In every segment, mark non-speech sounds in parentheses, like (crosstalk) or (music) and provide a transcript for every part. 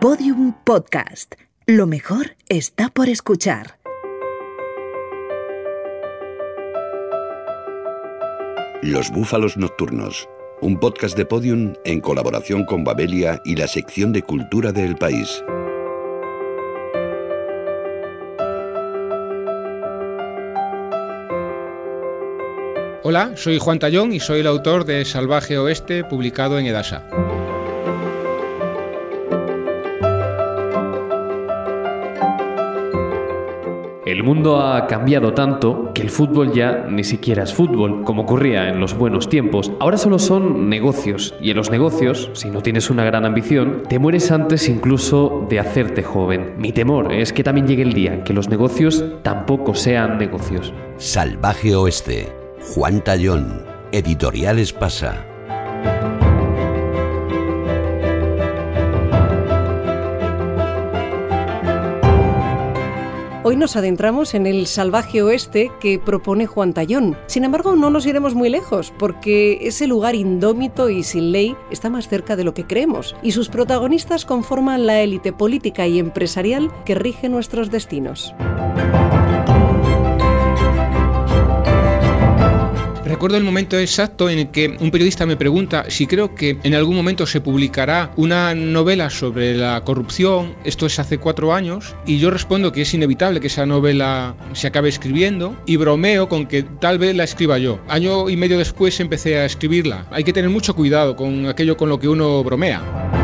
Podium Podcast. Lo mejor está por escuchar. Los Búfalos Nocturnos, un podcast de Podium en colaboración con Babelia y la sección de cultura del país. Hola, soy Juan Tallón y soy el autor de Salvaje Oeste, publicado en Edasa. El mundo ha cambiado tanto que el fútbol ya ni siquiera es fútbol, como ocurría en los buenos tiempos. Ahora solo son negocios, y en los negocios, si no tienes una gran ambición, te mueres antes incluso de hacerte joven. Mi temor es que también llegue el día en que los negocios tampoco sean negocios. Salvaje Oeste, Juan Tallón, Editoriales Pasa. Hoy nos adentramos en el salvaje oeste que propone Juan Tallón. Sin embargo, no nos iremos muy lejos, porque ese lugar indómito y sin ley está más cerca de lo que creemos, y sus protagonistas conforman la élite política y empresarial que rige nuestros destinos. Recuerdo el momento exacto en el que un periodista me pregunta si creo que en algún momento se publicará una novela sobre la corrupción, esto es hace cuatro años, y yo respondo que es inevitable que esa novela se acabe escribiendo y bromeo con que tal vez la escriba yo. Año y medio después empecé a escribirla. Hay que tener mucho cuidado con aquello con lo que uno bromea.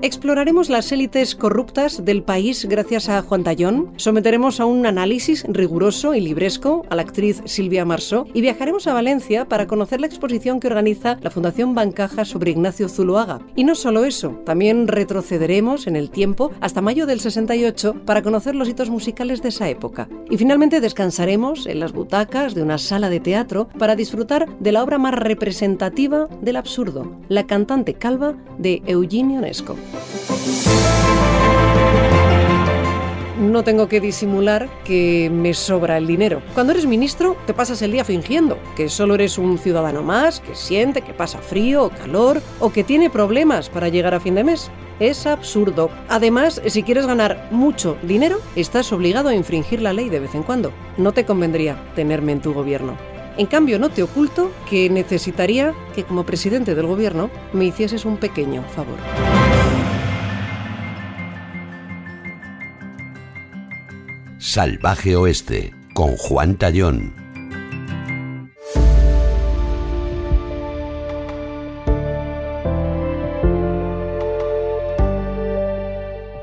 Exploraremos las élites corruptas del país gracias a Juan Tallón, someteremos a un análisis riguroso y libresco a la actriz Silvia Marsó y viajaremos a Valencia para conocer la exposición que organiza la Fundación Bancaja sobre Ignacio Zuloaga. Y no solo eso, también retrocederemos en el tiempo hasta mayo del 68 para conocer los hitos musicales de esa época. Y finalmente descansaremos en las butacas de una sala de teatro para disfrutar de la obra más representativa del absurdo, La cantante calva de Eugenio Onesco. No tengo que disimular que me sobra el dinero. Cuando eres ministro, te pasas el día fingiendo que solo eres un ciudadano más, que siente que pasa frío o calor o que tiene problemas para llegar a fin de mes. Es absurdo. Además, si quieres ganar mucho dinero, estás obligado a infringir la ley de vez en cuando. No te convendría tenerme en tu gobierno. En cambio, no te oculto que necesitaría que como presidente del gobierno me hicieses un pequeño favor. Salvaje Oeste, con Juan Tallón.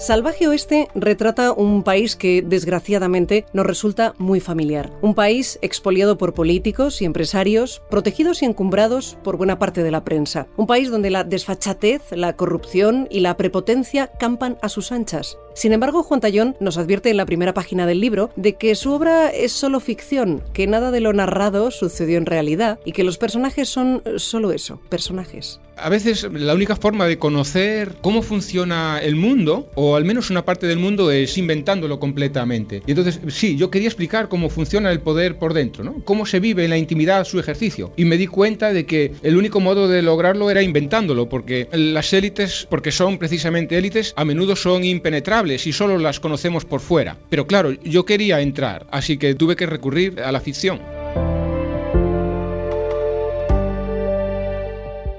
Salvaje Oeste retrata un país que desgraciadamente nos resulta muy familiar. Un país expoliado por políticos y empresarios, protegidos y encumbrados por buena parte de la prensa. Un país donde la desfachatez, la corrupción y la prepotencia campan a sus anchas. Sin embargo, Juan Tallón nos advierte en la primera página del libro de que su obra es solo ficción, que nada de lo narrado sucedió en realidad y que los personajes son solo eso, personajes. A veces la única forma de conocer cómo funciona el mundo, o al menos una parte del mundo, es inventándolo completamente. Y entonces, sí, yo quería explicar cómo funciona el poder por dentro, ¿no? Cómo se vive en la intimidad su ejercicio. Y me di cuenta de que el único modo de lograrlo era inventándolo, porque las élites, porque son precisamente élites, a menudo son impenetrables y solo las conocemos por fuera. Pero claro, yo quería entrar, así que tuve que recurrir a la ficción.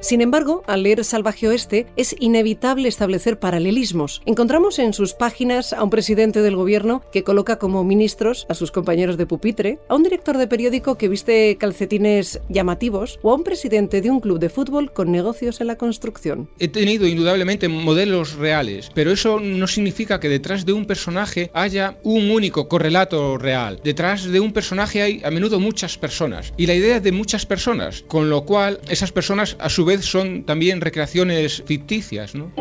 Sin embargo, al leer Salvaje Oeste es inevitable establecer paralelismos. Encontramos en sus páginas a un presidente del gobierno que coloca como ministros a sus compañeros de pupitre, a un director de periódico que viste calcetines llamativos o a un presidente de un club de fútbol con negocios en la construcción. He tenido indudablemente modelos reales, pero eso no significa que detrás de un personaje haya un único correlato real. Detrás de un personaje hay a menudo muchas personas y la idea de muchas personas, con lo cual esas personas a su vez son también recreaciones ficticias, ¿no?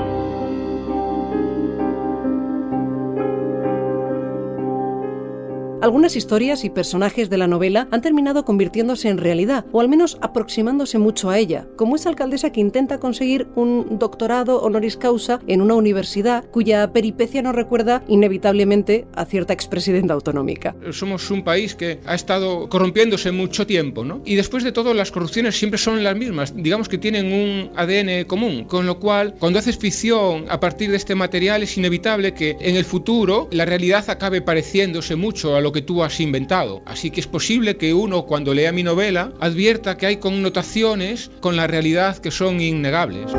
Algunas historias y personajes de la novela han terminado convirtiéndose en realidad, o al menos aproximándose mucho a ella, como esa alcaldesa que intenta conseguir un doctorado honoris causa en una universidad cuya peripecia nos recuerda inevitablemente a cierta expresidenta autonómica. Somos un país que ha estado corrompiéndose mucho tiempo, ¿no? Y después de todo, las corrupciones siempre son las mismas, digamos que tienen un ADN común, con lo cual, cuando haces ficción a partir de este material, es inevitable que en el futuro la realidad acabe pareciéndose mucho a lo que tú has inventado. Así que es posible que uno, cuando lea mi novela, advierta que hay connotaciones con la realidad que son innegables.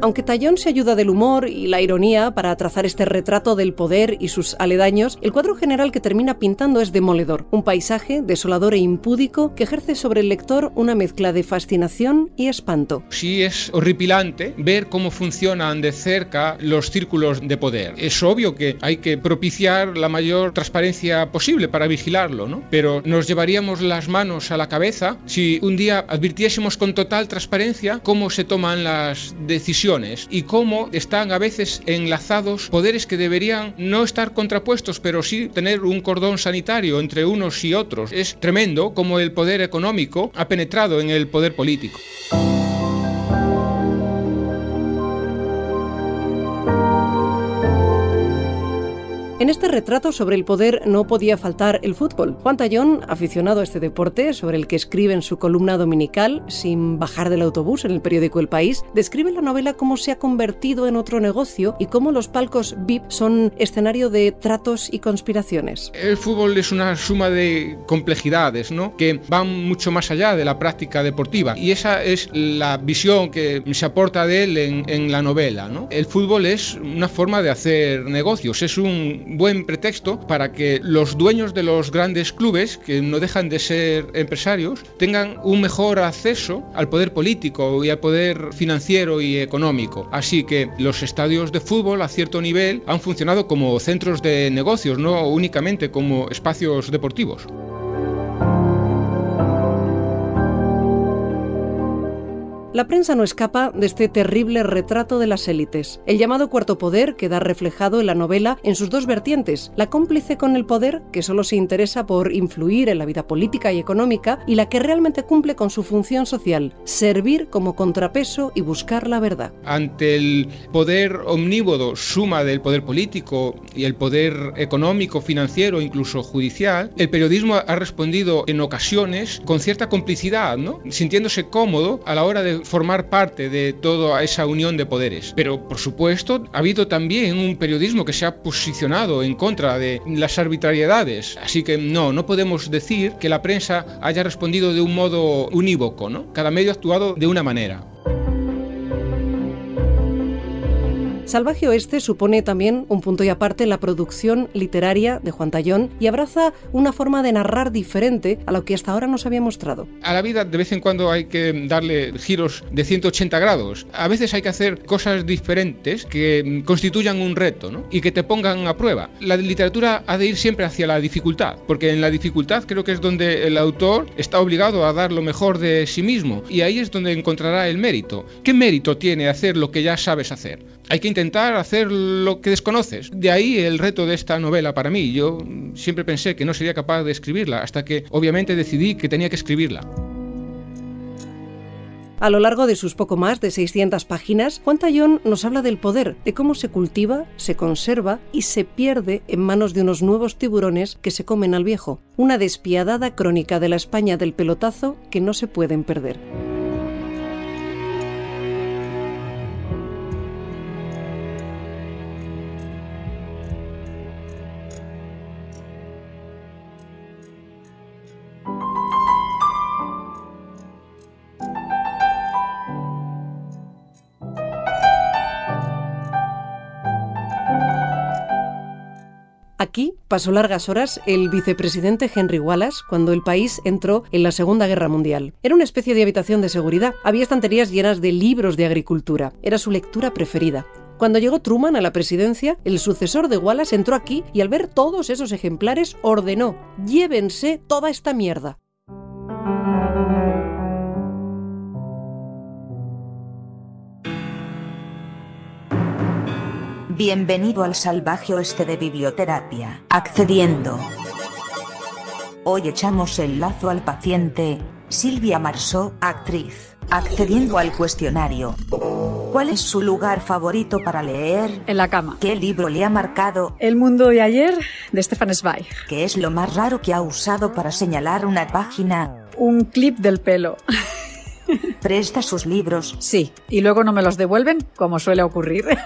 Aunque Tallón se ayuda del humor y la ironía para trazar este retrato del poder y sus aledaños, el cuadro general que termina pintando es demoledor, un paisaje desolador e impúdico que ejerce sobre el lector una mezcla de fascinación y espanto. Sí es horripilante ver cómo funcionan de cerca los círculos de poder. Es obvio que hay que propiciar la mayor transparencia posible para vigilarlo, ¿no? Pero nos llevaríamos las manos a la cabeza si un día advirtiésemos con total transparencia cómo se toman las decisiones y cómo están a veces enlazados poderes que deberían no estar contrapuestos, pero sí tener un cordón sanitario entre unos y otros. Es tremendo cómo el poder económico ha penetrado en el poder político. En este retrato sobre el poder no podía faltar el fútbol. Juan Tallón, aficionado a este deporte, sobre el que escribe en su columna dominical, sin bajar del autobús en el periódico El País, describe la novela cómo se ha convertido en otro negocio y cómo los palcos VIP son escenario de tratos y conspiraciones. El fútbol es una suma de complejidades, ¿no? Que van mucho más allá de la práctica deportiva. Y esa es la visión que se aporta de él en, la novela, ¿no? El fútbol es una forma de hacer negocios, es un buen pretexto para que los dueños de los grandes clubes, que no dejan de ser empresarios, tengan un mejor acceso al poder político y al poder financiero y económico. Así que los estadios de fútbol a cierto nivel han funcionado como centros de negocios, no únicamente como espacios deportivos. La prensa no escapa de este terrible retrato de las élites. El llamado cuarto poder queda reflejado en la novela en sus dos vertientes, la cómplice con el poder, que solo se interesa por influir en la vida política y económica, y la que realmente cumple con su función social, servir como contrapeso y buscar la verdad. Ante el poder omnívodo, suma del poder político y el poder económico, financiero, incluso judicial, el periodismo ha respondido en ocasiones con cierta complicidad, sintiéndose cómodo a la hora de formar parte de toda esa unión de poderes. Pero, por supuesto, ha habido también un periodismo que se ha posicionado en contra de las arbitrariedades. Así que no, no podemos decir que la prensa haya respondido de un modo unívoco, ¿no? Cada medio ha actuado de una manera. Salvaje Oeste supone también un punto y aparte la producción literaria de Juan Tallón y abraza una forma de narrar diferente a lo que hasta ahora nos había mostrado. A la vida de vez en cuando hay que darle giros de 180 grados. A veces hay que hacer cosas diferentes que constituyan un reto ¿no? y que te pongan a prueba. La literatura ha de ir siempre hacia la dificultad, porque en la dificultad creo que es donde el autor está obligado a dar lo mejor de sí mismo y ahí es donde encontrará el mérito. ¿Qué mérito tiene hacer lo que ya sabes hacer? Hay que intentar hacer lo que desconoces. De ahí el reto de esta novela para mí. Yo siempre pensé que no sería capaz de escribirla, hasta que obviamente decidí que tenía que escribirla. A lo largo de sus poco más de 600 páginas, Juan Tallón nos habla del poder, de cómo se cultiva, se conserva y se pierde en manos de unos nuevos tiburones que se comen al viejo. Una despiadada crónica de la España del pelotazo que no se pueden perder. Aquí pasó largas horas el vicepresidente Henry Wallace cuando el país entró en la Segunda Guerra Mundial. Era una especie de habitación de seguridad. Había estanterías llenas de libros de agricultura. Era su lectura preferida. Cuando llegó Truman a la presidencia, el sucesor de Wallace entró aquí y al ver todos esos ejemplares ordenó, llévense toda esta mierda. Bienvenido al salvaje oeste de biblioterapia. Accediendo. Hoy echamos el lazo al paciente, Silvia Marsó, actriz. Accediendo al cuestionario. ¿Cuál es su lugar favorito para leer? En la cama. ¿Qué libro le ha marcado? El mundo de ayer, de Stefan Zweig. ¿Qué es lo más raro que ha usado para señalar una página? Un clip del pelo. ¿Presta sus libros? Sí, y luego no me los devuelven, como suele ocurrir. (laughs)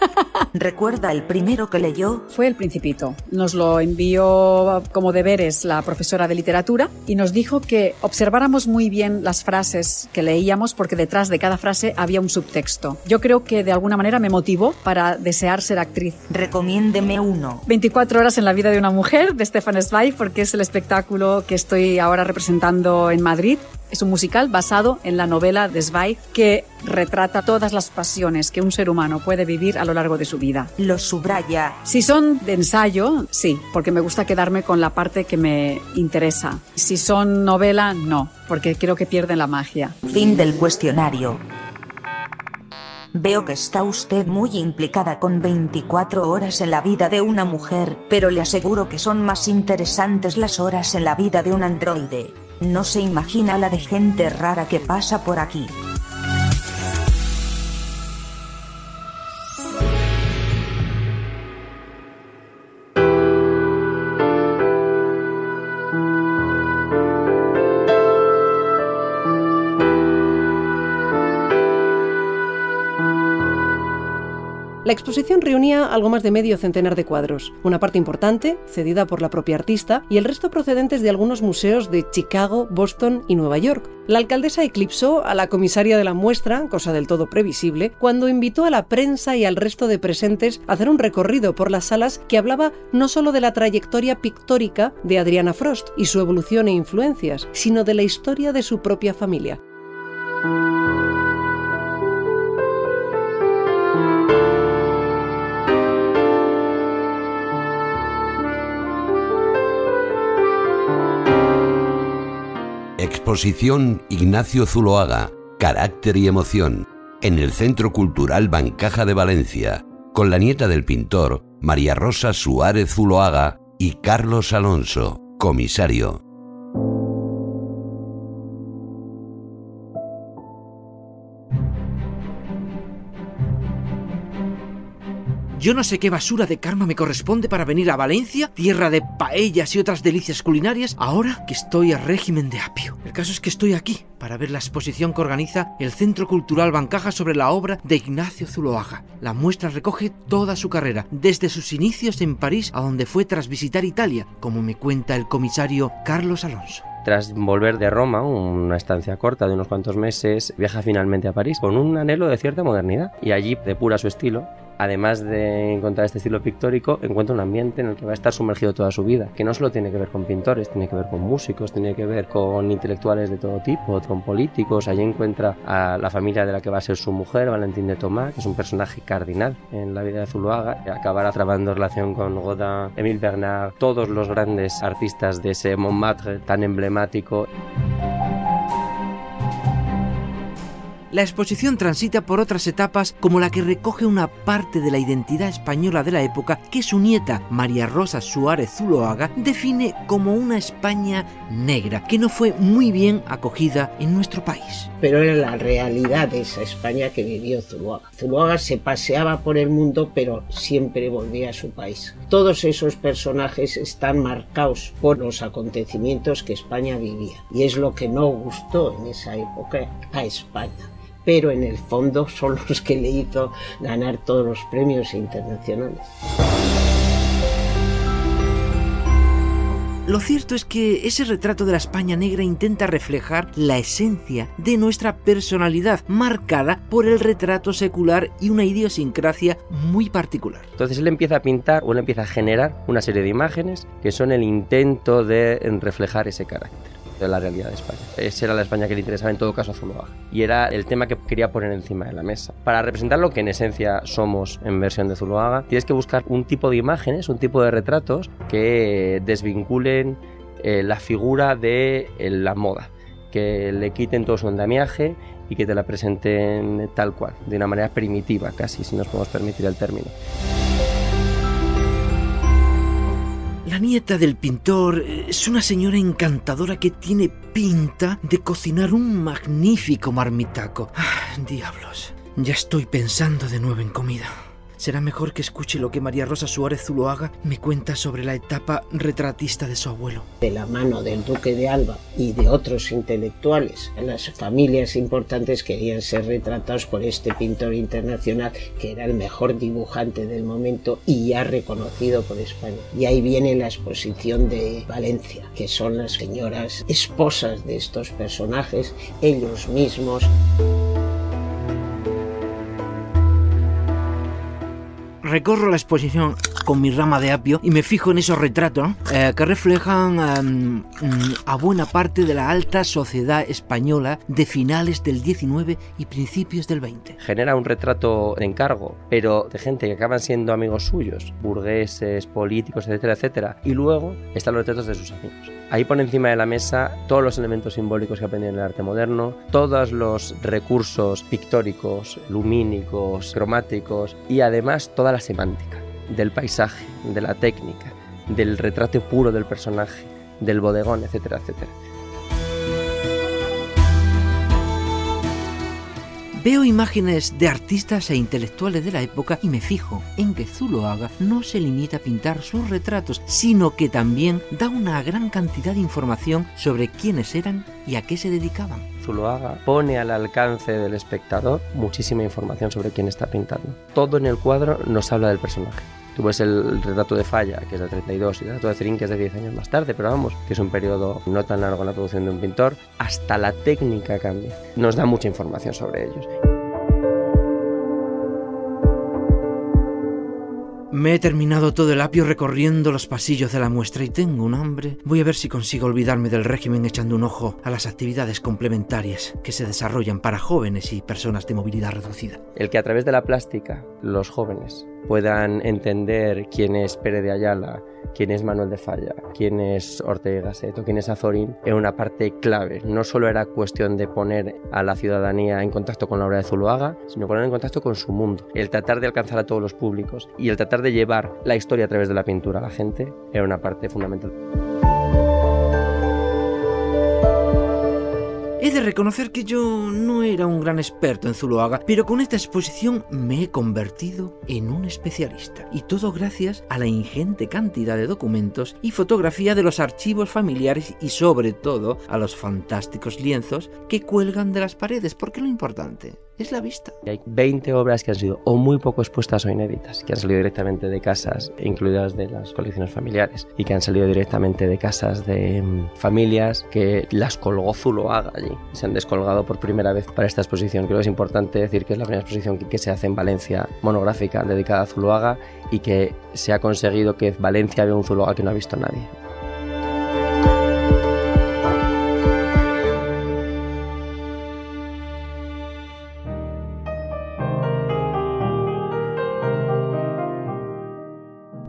¿Recuerda el primero que leyó? Fue El Principito. Nos lo envió como deberes la profesora de literatura y nos dijo que observáramos muy bien las frases que leíamos porque detrás de cada frase había un subtexto. Yo creo que de alguna manera me motivó para desear ser actriz. Recomiéndeme uno. 24 horas en la vida de una mujer de Stefan Zweig porque es el espectáculo que estoy ahora representando en Madrid. Es un musical basado en la novela de Zweig que retrata todas las pasiones que un ser humano puede vivir a lo largo de su vida. Lo subraya. Si son de ensayo, sí, porque me gusta quedarme con la parte que me interesa. Si son novela, no, porque creo que pierden la magia. Fin del cuestionario. Veo que está usted muy implicada con 24 horas en la vida de una mujer, pero le aseguro que son más interesantes las horas en la vida de un androide. No se imagina la de gente rara que pasa por aquí. La exposición reunía algo más de medio centenar de cuadros, una parte importante, cedida por la propia artista, y el resto procedentes de algunos museos de Chicago, Boston y Nueva York. La alcaldesa eclipsó a la comisaria de la muestra, cosa del todo previsible, cuando invitó a la prensa y al resto de presentes a hacer un recorrido por las salas que hablaba no solo de la trayectoria pictórica de Adriana Frost y su evolución e influencias, sino de la historia de su propia familia. Exposición Ignacio Zuloaga, Carácter y Emoción, en el Centro Cultural Bancaja de Valencia, con la nieta del pintor, María Rosa Suárez Zuloaga y Carlos Alonso, comisario. Yo no sé qué basura de karma me corresponde para venir a Valencia, tierra de paellas y otras delicias culinarias, ahora que estoy a régimen de apio. El caso es que estoy aquí para ver la exposición que organiza el Centro Cultural Bancaja sobre la obra de Ignacio Zuloaga. La muestra recoge toda su carrera, desde sus inicios en París a donde fue tras visitar Italia, como me cuenta el comisario Carlos Alonso. Tras volver de Roma, una estancia corta de unos cuantos meses, viaja finalmente a París con un anhelo de cierta modernidad y allí depura su estilo además de encontrar este estilo pictórico, encuentra un ambiente en el que va a estar sumergido toda su vida, que no solo tiene que ver con pintores, tiene que ver con músicos, tiene que ver con intelectuales de todo tipo, con políticos. Allí encuentra a la familia de la que va a ser su mujer, Valentín de Tomás, que es un personaje cardinal en la vida de Zuluaga. Acabará trabando relación con Godin, Émile Bernard, todos los grandes artistas de ese Montmartre tan emblemático. La exposición transita por otras etapas como la que recoge una parte de la identidad española de la época que su nieta, María Rosa Suárez Zuloaga, define como una España negra, que no fue muy bien acogida en nuestro país. Pero era la realidad de esa España que vivió Zuloaga. Zuloaga se paseaba por el mundo, pero siempre volvía a su país. Todos esos personajes están marcados por los acontecimientos que España vivía. Y es lo que no gustó en esa época a España pero en el fondo (laughs) son los que le hizo ganar todos los premios internacionales. Lo cierto es que ese retrato de la España negra intenta reflejar la esencia de nuestra personalidad, marcada por el retrato secular y una idiosincrasia muy particular. Entonces él empieza a pintar o él empieza a generar una serie de imágenes que son el intento de reflejar ese carácter de la realidad de España. Esa era la España que le interesaba en todo caso a Zuluaga. Y era el tema que quería poner encima de la mesa. Para representar lo que en esencia somos en versión de Zuluaga, tienes que buscar un tipo de imágenes, un tipo de retratos que desvinculen eh, la figura de eh, la moda, que le quiten todo su andamiaje y que te la presenten tal cual, de una manera primitiva casi, si nos podemos permitir el término. La nieta del pintor es una señora encantadora que tiene pinta de cocinar un magnífico marmitaco. Ah, diablos. Ya estoy pensando de nuevo en comida será mejor que escuche lo que María Rosa Suárez Zuloaga me cuenta sobre la etapa retratista de su abuelo. De la mano del duque de Alba y de otros intelectuales, las familias importantes querían ser retratados por este pintor internacional que era el mejor dibujante del momento y ya reconocido por España. Y ahí viene la exposición de Valencia, que son las señoras esposas de estos personajes, ellos mismos. Recorro la exposición con mi rama de apio y me fijo en esos retratos eh, que reflejan em, mm, a buena parte de la alta sociedad española de finales del 19 y principios del 20. Genera un retrato de encargo, pero de gente que acaban siendo amigos suyos, burgueses, políticos, etcétera, etcétera. Y luego están los retratos de sus amigos. Ahí pone encima de la mesa todos los elementos simbólicos que aprendieron en el arte moderno, todos los recursos pictóricos, lumínicos, cromáticos y además toda la semántica del paisaje, de la técnica, del retrato puro del personaje, del bodegón, etcétera, etcétera. Veo imágenes de artistas e intelectuales de la época y me fijo en que Zuloaga no se limita a pintar sus retratos, sino que también da una gran cantidad de información sobre quiénes eran y a qué se dedicaban. Zuloaga pone al alcance del espectador muchísima información sobre quién está pintando. Todo en el cuadro nos habla del personaje. Tú ves el retrato de Falla, que es de 32, y el retrato de Cerín, que es de 10 años más tarde, pero vamos, que es un periodo no tan largo en la producción de un pintor, hasta la técnica cambia. Nos da mucha información sobre ellos. Me he terminado todo el apio recorriendo los pasillos de la muestra y tengo un hambre. Voy a ver si consigo olvidarme del régimen echando un ojo a las actividades complementarias que se desarrollan para jóvenes y personas de movilidad reducida. El que a través de la plástica los jóvenes puedan entender quién es Pérez de Ayala, quién es Manuel de Falla, quién es Ortega Gasset quién es Azorín, es una parte clave. No solo era cuestión de poner a la ciudadanía en contacto con la obra de Zuloaga, sino poner en contacto con su mundo. El tratar de alcanzar a todos los públicos y el tratar de llevar la historia a través de la pintura a la gente era una parte fundamental. He de reconocer que yo no era un gran experto en Zuloaga, pero con esta exposición me he convertido en un especialista. Y todo gracias a la ingente cantidad de documentos y fotografía de los archivos familiares y sobre todo a los fantásticos lienzos que cuelgan de las paredes, porque lo importante es la vista. Hay 20 obras que han sido o muy poco expuestas o inéditas, que han salido directamente de casas, incluidas de las colecciones familiares, y que han salido directamente de casas de mm, familias que las colgó Zuloaga allí. Se han descolgado por primera vez para esta exposición. Creo que es importante decir que es la primera exposición que, que se hace en Valencia monográfica dedicada a Zuloaga y que se ha conseguido que Valencia vea un Zuloaga que no ha visto nadie.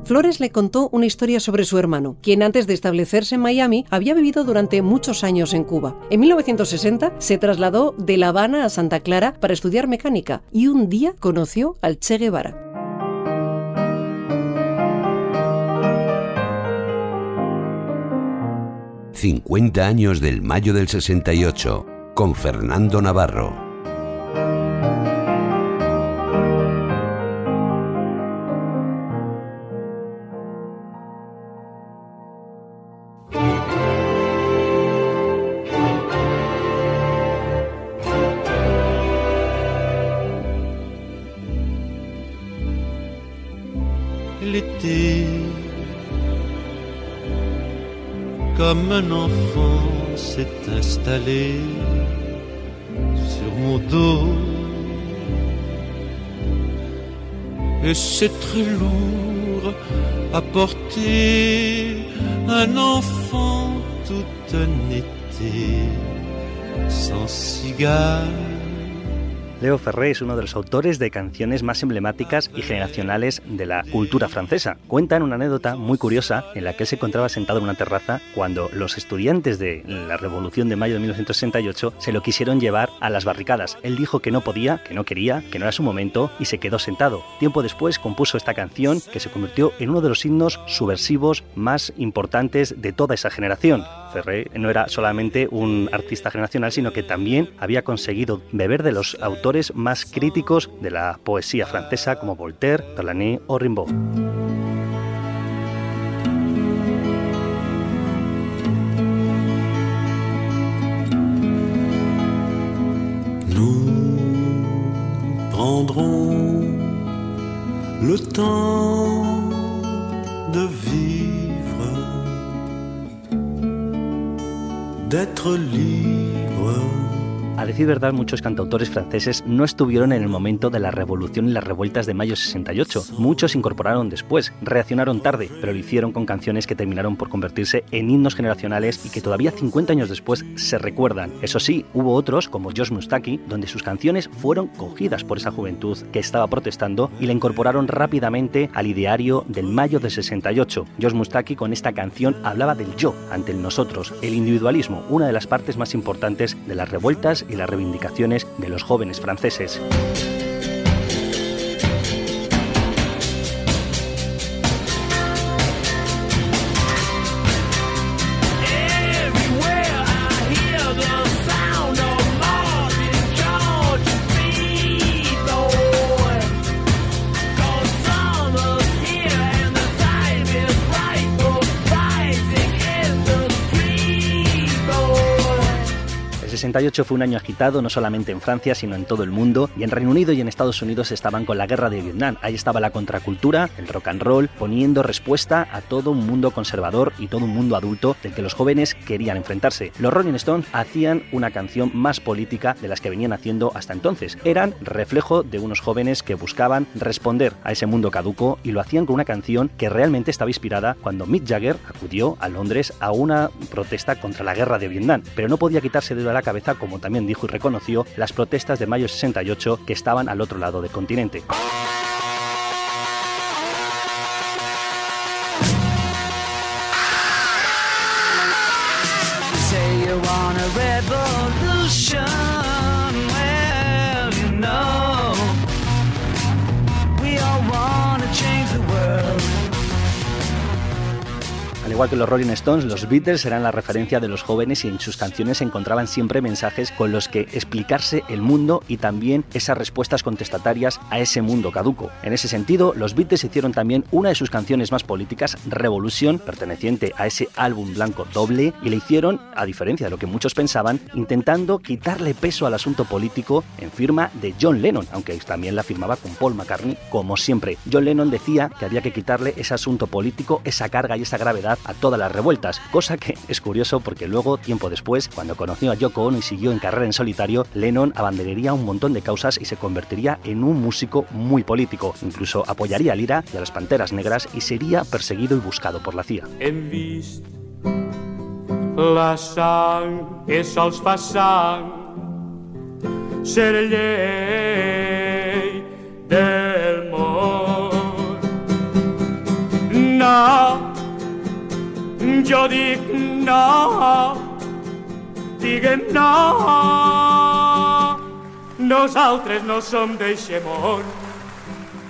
Flores le contó una historia sobre su hermano, quien antes de establecerse en Miami había vivido durante muchos años en Cuba. En 1960 se trasladó de La Habana a Santa Clara para estudiar mecánica y un día conoció al Che Guevara. ...50 años del mayo del 68... ...con Fernando Navarro... sur mon dos. Et c'est très lourd à porter un enfant tout un été sans cigare Leo Ferré es uno de los autores de canciones más emblemáticas y generacionales de la cultura francesa. Cuenta en una anécdota muy curiosa en la que él se encontraba sentado en una terraza cuando los estudiantes de la Revolución de Mayo de 1968 se lo quisieron llevar a las barricadas. Él dijo que no podía, que no quería, que no era su momento y se quedó sentado. Tiempo después compuso esta canción que se convirtió en uno de los himnos subversivos más importantes de toda esa generación. Ferré no era solamente un artista generacional, sino que también había conseguido beber de los autores más críticos de la poesía francesa como Voltaire, Delaunay o Rimbaud. prendrons le temps de vivre, d'être libre. A decir verdad, muchos cantautores franceses no estuvieron en el momento de la revolución y las revueltas de mayo 68. Muchos incorporaron después, reaccionaron tarde, pero lo hicieron con canciones que terminaron por convertirse en himnos generacionales y que todavía 50 años después se recuerdan. Eso sí, hubo otros, como Josh Mustaki, donde sus canciones fueron cogidas por esa juventud que estaba protestando y la incorporaron rápidamente al ideario del mayo de 68. Josh Mustaki con esta canción hablaba del yo ante el nosotros, el individualismo, una de las partes más importantes de las revueltas y las reivindicaciones de los jóvenes franceses. 68 fue un año agitado no solamente en Francia, sino en todo el mundo, y en Reino Unido y en Estados Unidos estaban con la guerra de Vietnam. Ahí estaba la contracultura, el rock and roll, poniendo respuesta a todo un mundo conservador y todo un mundo adulto del que los jóvenes querían enfrentarse. Los Rolling Stones hacían una canción más política de las que venían haciendo hasta entonces. Eran reflejo de unos jóvenes que buscaban responder a ese mundo caduco y lo hacían con una canción que realmente estaba inspirada cuando Mick Jagger acudió a Londres a una protesta contra la guerra de Vietnam, pero no podía quitarse de la cabeza, como también dijo y reconoció, las protestas de mayo 68 que estaban al otro lado del continente. Igual que los Rolling Stones, los Beatles eran la referencia de los jóvenes y en sus canciones se encontraban siempre mensajes con los que explicarse el mundo y también esas respuestas contestatarias a ese mundo caduco. En ese sentido, los Beatles hicieron también una de sus canciones más políticas, Revolución, perteneciente a ese álbum blanco doble, y le hicieron, a diferencia de lo que muchos pensaban, intentando quitarle peso al asunto político en firma de John Lennon, aunque también la firmaba con Paul McCartney, como siempre. John Lennon decía que había que quitarle ese asunto político, esa carga y esa gravedad todas las revueltas, cosa que es curioso porque luego, tiempo después, cuando conoció a Yoko Ono y siguió en carrera en solitario, Lennon abandonaría un montón de causas y se convertiría en un músico muy político. Incluso apoyaría a Lira y a las Panteras Negras y sería perseguido y buscado por la CIA. La jo dic no, diguem no, nosaltres no som d'eixe món.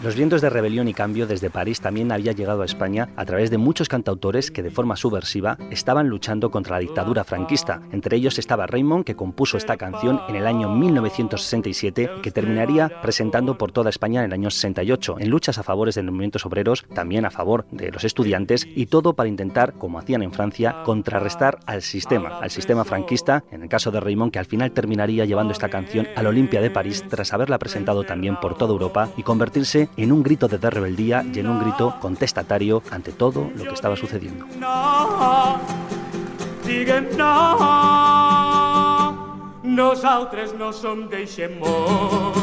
Los vientos de rebelión y cambio desde París también había llegado a España a través de muchos cantautores que de forma subversiva estaban luchando contra la dictadura franquista. Entre ellos estaba Raymond, que compuso esta canción en el año 1967 y que terminaría presentando por toda España en el año 68, en luchas a favores de los movimientos obreros, también a favor de los estudiantes y todo para intentar, como hacían en Francia, contrarrestar al sistema, al sistema franquista, en el caso de Raymond, que al final terminaría llevando esta canción al Olimpia de París tras haberla presentado también por toda Europa y convertirse en un grito de rebeldía y en un grito contestatario ante todo lo que estaba sucediendo. No, nosaltres no som d'eixe món.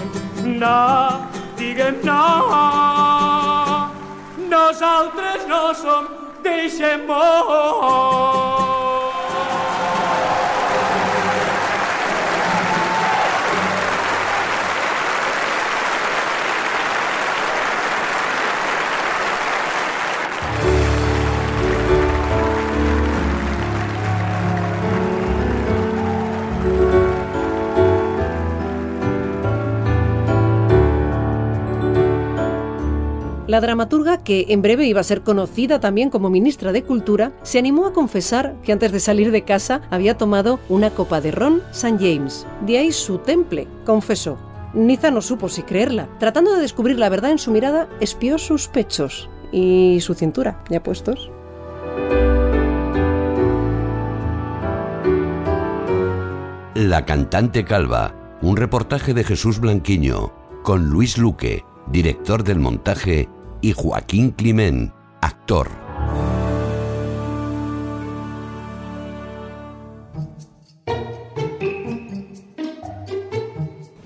No, diguem no, nosaltres no som d'eixe món. La dramaturga, que en breve iba a ser conocida también como ministra de Cultura, se animó a confesar que antes de salir de casa había tomado una copa de ron St. James. De ahí su temple, confesó. Niza no supo si creerla. Tratando de descubrir la verdad en su mirada, espió sus pechos y su cintura, ya puestos. La cantante calva, un reportaje de Jesús Blanquiño, con Luis Luque, director del montaje, y Joaquín Climén, actor.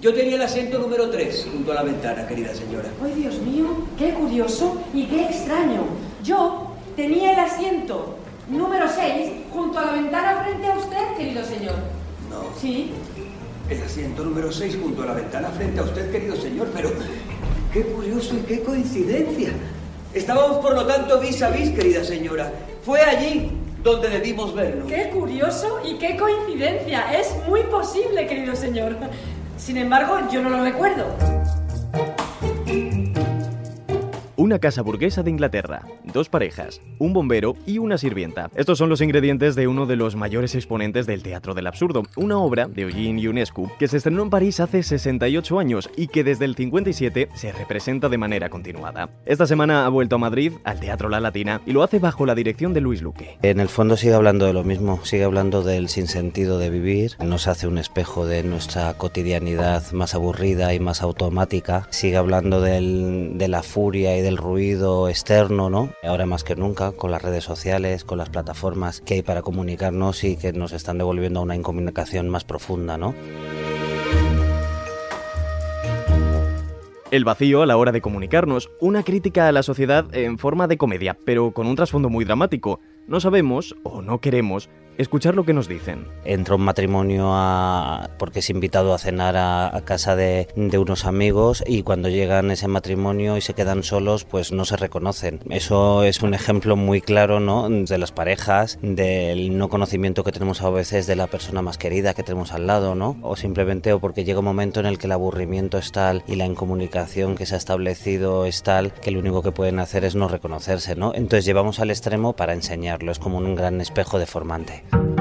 Yo tenía el asiento número 3 junto a la ventana, querida señora. ¡Ay, Dios mío! ¡Qué curioso y qué extraño! Yo tenía el asiento número 6 junto a la ventana frente a usted, querido señor. No. Sí. El asiento número 6 junto a la ventana frente a usted, querido señor, pero qué curioso y qué coincidencia. Estábamos, por lo tanto, vis a vis, querida señora. Fue allí donde debimos vernos. ¡Qué curioso y qué coincidencia! Es muy posible, querido señor. Sin embargo, yo no lo recuerdo. Una casa burguesa de Inglaterra, dos parejas, un bombero y una sirvienta. Estos son los ingredientes de uno de los mayores exponentes del teatro del absurdo, una obra de Eugene Ionescu que se estrenó en París hace 68 años y que desde el 57 se representa de manera continuada. Esta semana ha vuelto a Madrid, al Teatro La Latina, y lo hace bajo la dirección de Luis Luque. En el fondo sigue hablando de lo mismo, sigue hablando del sinsentido de vivir, nos hace un espejo de nuestra cotidianidad más aburrida y más automática, sigue hablando del- de la furia y del ruido externo, ¿no? Ahora más que nunca, con las redes sociales, con las plataformas que hay para comunicarnos y que nos están devolviendo a una incomunicación más profunda, ¿no? El vacío a la hora de comunicarnos, una crítica a la sociedad en forma de comedia, pero con un trasfondo muy dramático. No sabemos, o no queremos, escuchar lo que nos dicen. entra un matrimonio a- porque es invitado a cenar a, a casa de, de unos amigos y cuando llegan ese matrimonio y se quedan solos pues no se reconocen. Eso es un ejemplo muy claro ¿no? de las parejas, del no conocimiento que tenemos a veces de la persona más querida que tenemos al lado, ¿no? O simplemente o porque llega un momento en el que el aburrimiento es tal y la incomunicación que se ha establecido es tal que lo único que pueden hacer es no reconocerse, ¿no? Entonces llevamos al extremo para enseñarlo, es como un gran espejo deformante. Bye.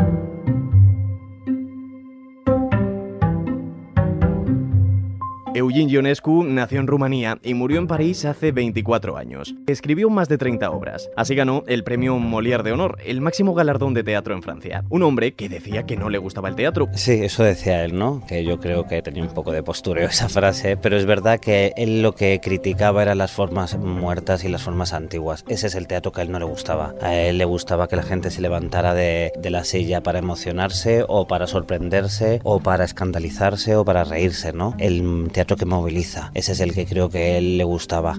Eugene Ionescu nació en Rumanía y murió en París hace 24 años. Escribió más de 30 obras. Así ganó el premio Molière de Honor, el máximo galardón de teatro en Francia. Un hombre que decía que no le gustaba el teatro. Sí, eso decía él, ¿no? Que yo creo que tenía un poco de postureo esa frase, pero es verdad que él lo que criticaba eran las formas muertas y las formas antiguas. Ese es el teatro que a él no le gustaba. A él le gustaba que la gente se levantara de, la silla para emocionarse o para sorprenderse o para escandalizarse o para reírse, ¿no? El teatro que moviliza. Ese es el que creo que a él le gustaba.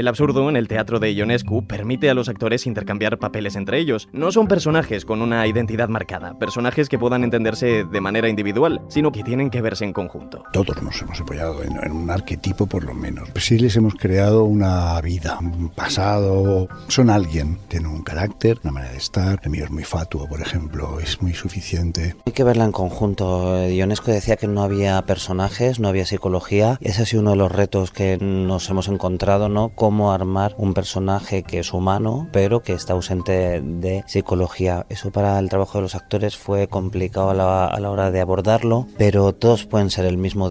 El absurdo en el teatro de Ionescu permite a los actores intercambiar papeles entre ellos. No son personajes con una identidad marcada, personajes que puedan entenderse de manera individual, sino que tienen que verse en conjunto. Todos nos hemos apoyado en, en un arquetipo por lo menos. Sí les hemos creado una vida, un pasado. Son alguien, tienen un carácter, una manera de estar. El mío es muy fatuo, por ejemplo, es muy suficiente. Hay que verla en conjunto. Ionesco decía que no había personajes, no había psicología. Ese ha sido uno de los retos que nos hemos encontrado, ¿no? Cómo armar un personaje que es humano, pero que está ausente de psicología. Eso para el trabajo de los actores fue complicado a la, a la hora de abordarlo, pero todos pueden ser el mismo.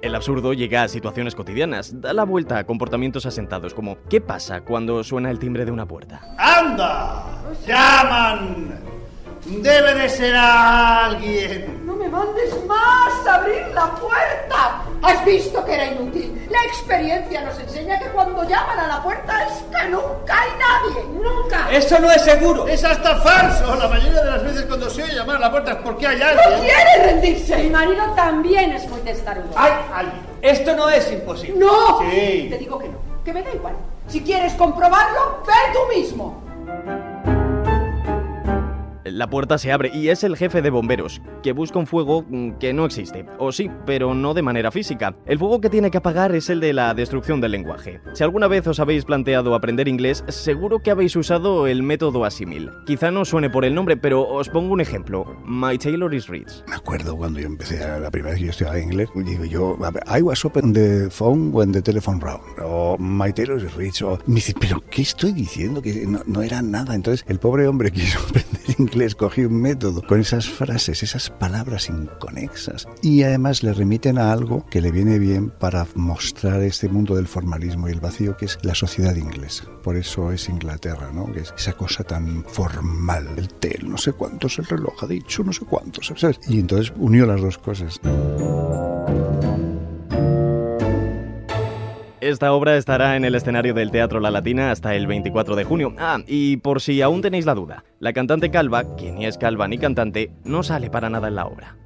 El absurdo llega a situaciones cotidianas, da la vuelta a comportamientos asentados como ¿qué pasa cuando suena el timbre de una puerta? ¡Anda! ¡Llaman! Debe de ser alguien. No me mandes más a abrir la puerta. ¿Has visto que era inútil? La experiencia nos enseña que cuando llaman a la puerta es que nunca hay nadie. Nunca. Eso no es seguro. Es hasta falso. La mayoría de las veces cuando se oye llamar a la puerta es porque hay No alguien. quiere rendirse. Mi marido también es muy testarudo. Hay alguien. Esto no es imposible. No. Sí. Te digo que no. Que me da igual. Si quieres comprobarlo, ve tú mismo. La puerta se abre y es el jefe de bomberos, que busca un fuego mm, que no existe. O sí, pero no de manera física. El fuego que tiene que apagar es el de la destrucción del lenguaje. Si alguna vez os habéis planteado aprender inglés, seguro que habéis usado el método asimil. Quizá no suene por el nombre, pero os pongo un ejemplo. My tailor is rich. Me acuerdo cuando yo empecé la primera vez que yo estudiaba inglés, digo yo, I was open the phone when the telephone rang. O my tailor is rich. O me dice, pero ¿qué estoy diciendo? Que no, no era nada. Entonces el pobre hombre (laughs) quiso aprender inglés, cogió un método con esas frases, esas palabras inconexas y además le remiten a algo que le viene bien para mostrar este mundo del formalismo y el vacío que es la sociedad inglesa. Por eso es Inglaterra, ¿no? Que es esa cosa tan formal, el tel, no sé cuántos, el reloj ha dicho, no sé cuántos, ¿sabes? Y entonces unió las dos cosas. Esta obra estará en el escenario del Teatro La Latina hasta el 24 de junio. Ah, y por si aún tenéis la duda, la cantante Calva, que ni es calva ni cantante, no sale para nada en la obra.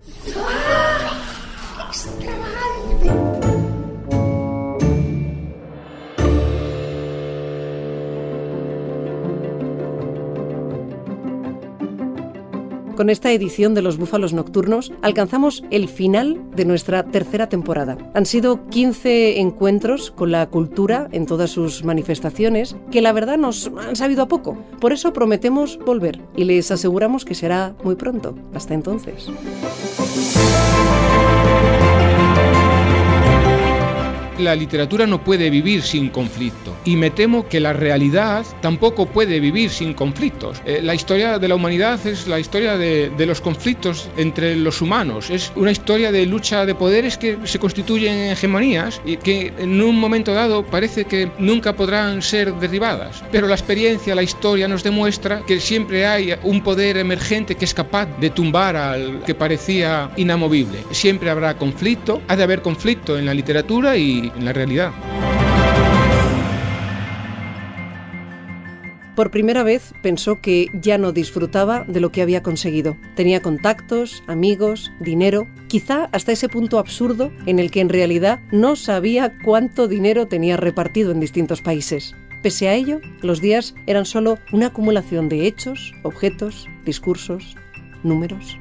Con esta edición de Los Búfalos Nocturnos alcanzamos el final de nuestra tercera temporada. Han sido 15 encuentros con la cultura en todas sus manifestaciones que la verdad nos han sabido a poco. Por eso prometemos volver y les aseguramos que será muy pronto. Hasta entonces. La literatura no puede vivir sin conflicto. Y me temo que la realidad tampoco puede vivir sin conflictos. Eh, la historia de la humanidad es la historia de, de, los conflictos entre los humanos. Es una historia de lucha de poderes que se constituyen en hegemonías y que en un momento dado parece que nunca podrán ser derribadas. Pero la experiencia, la historia nos demuestra que siempre hay un poder emergente que es capaz de tumbar al que parecía inamovible. Siempre habrá conflicto, ha de haber conflicto en la literatura y en la realidad. Por primera vez pensó que ya no disfrutaba de lo que había conseguido. Tenía contactos, amigos, dinero, quizá hasta ese punto absurdo en el que en realidad no sabía cuánto dinero tenía repartido en distintos países. Pese a ello, los días eran solo una acumulación de hechos, objetos, discursos, números.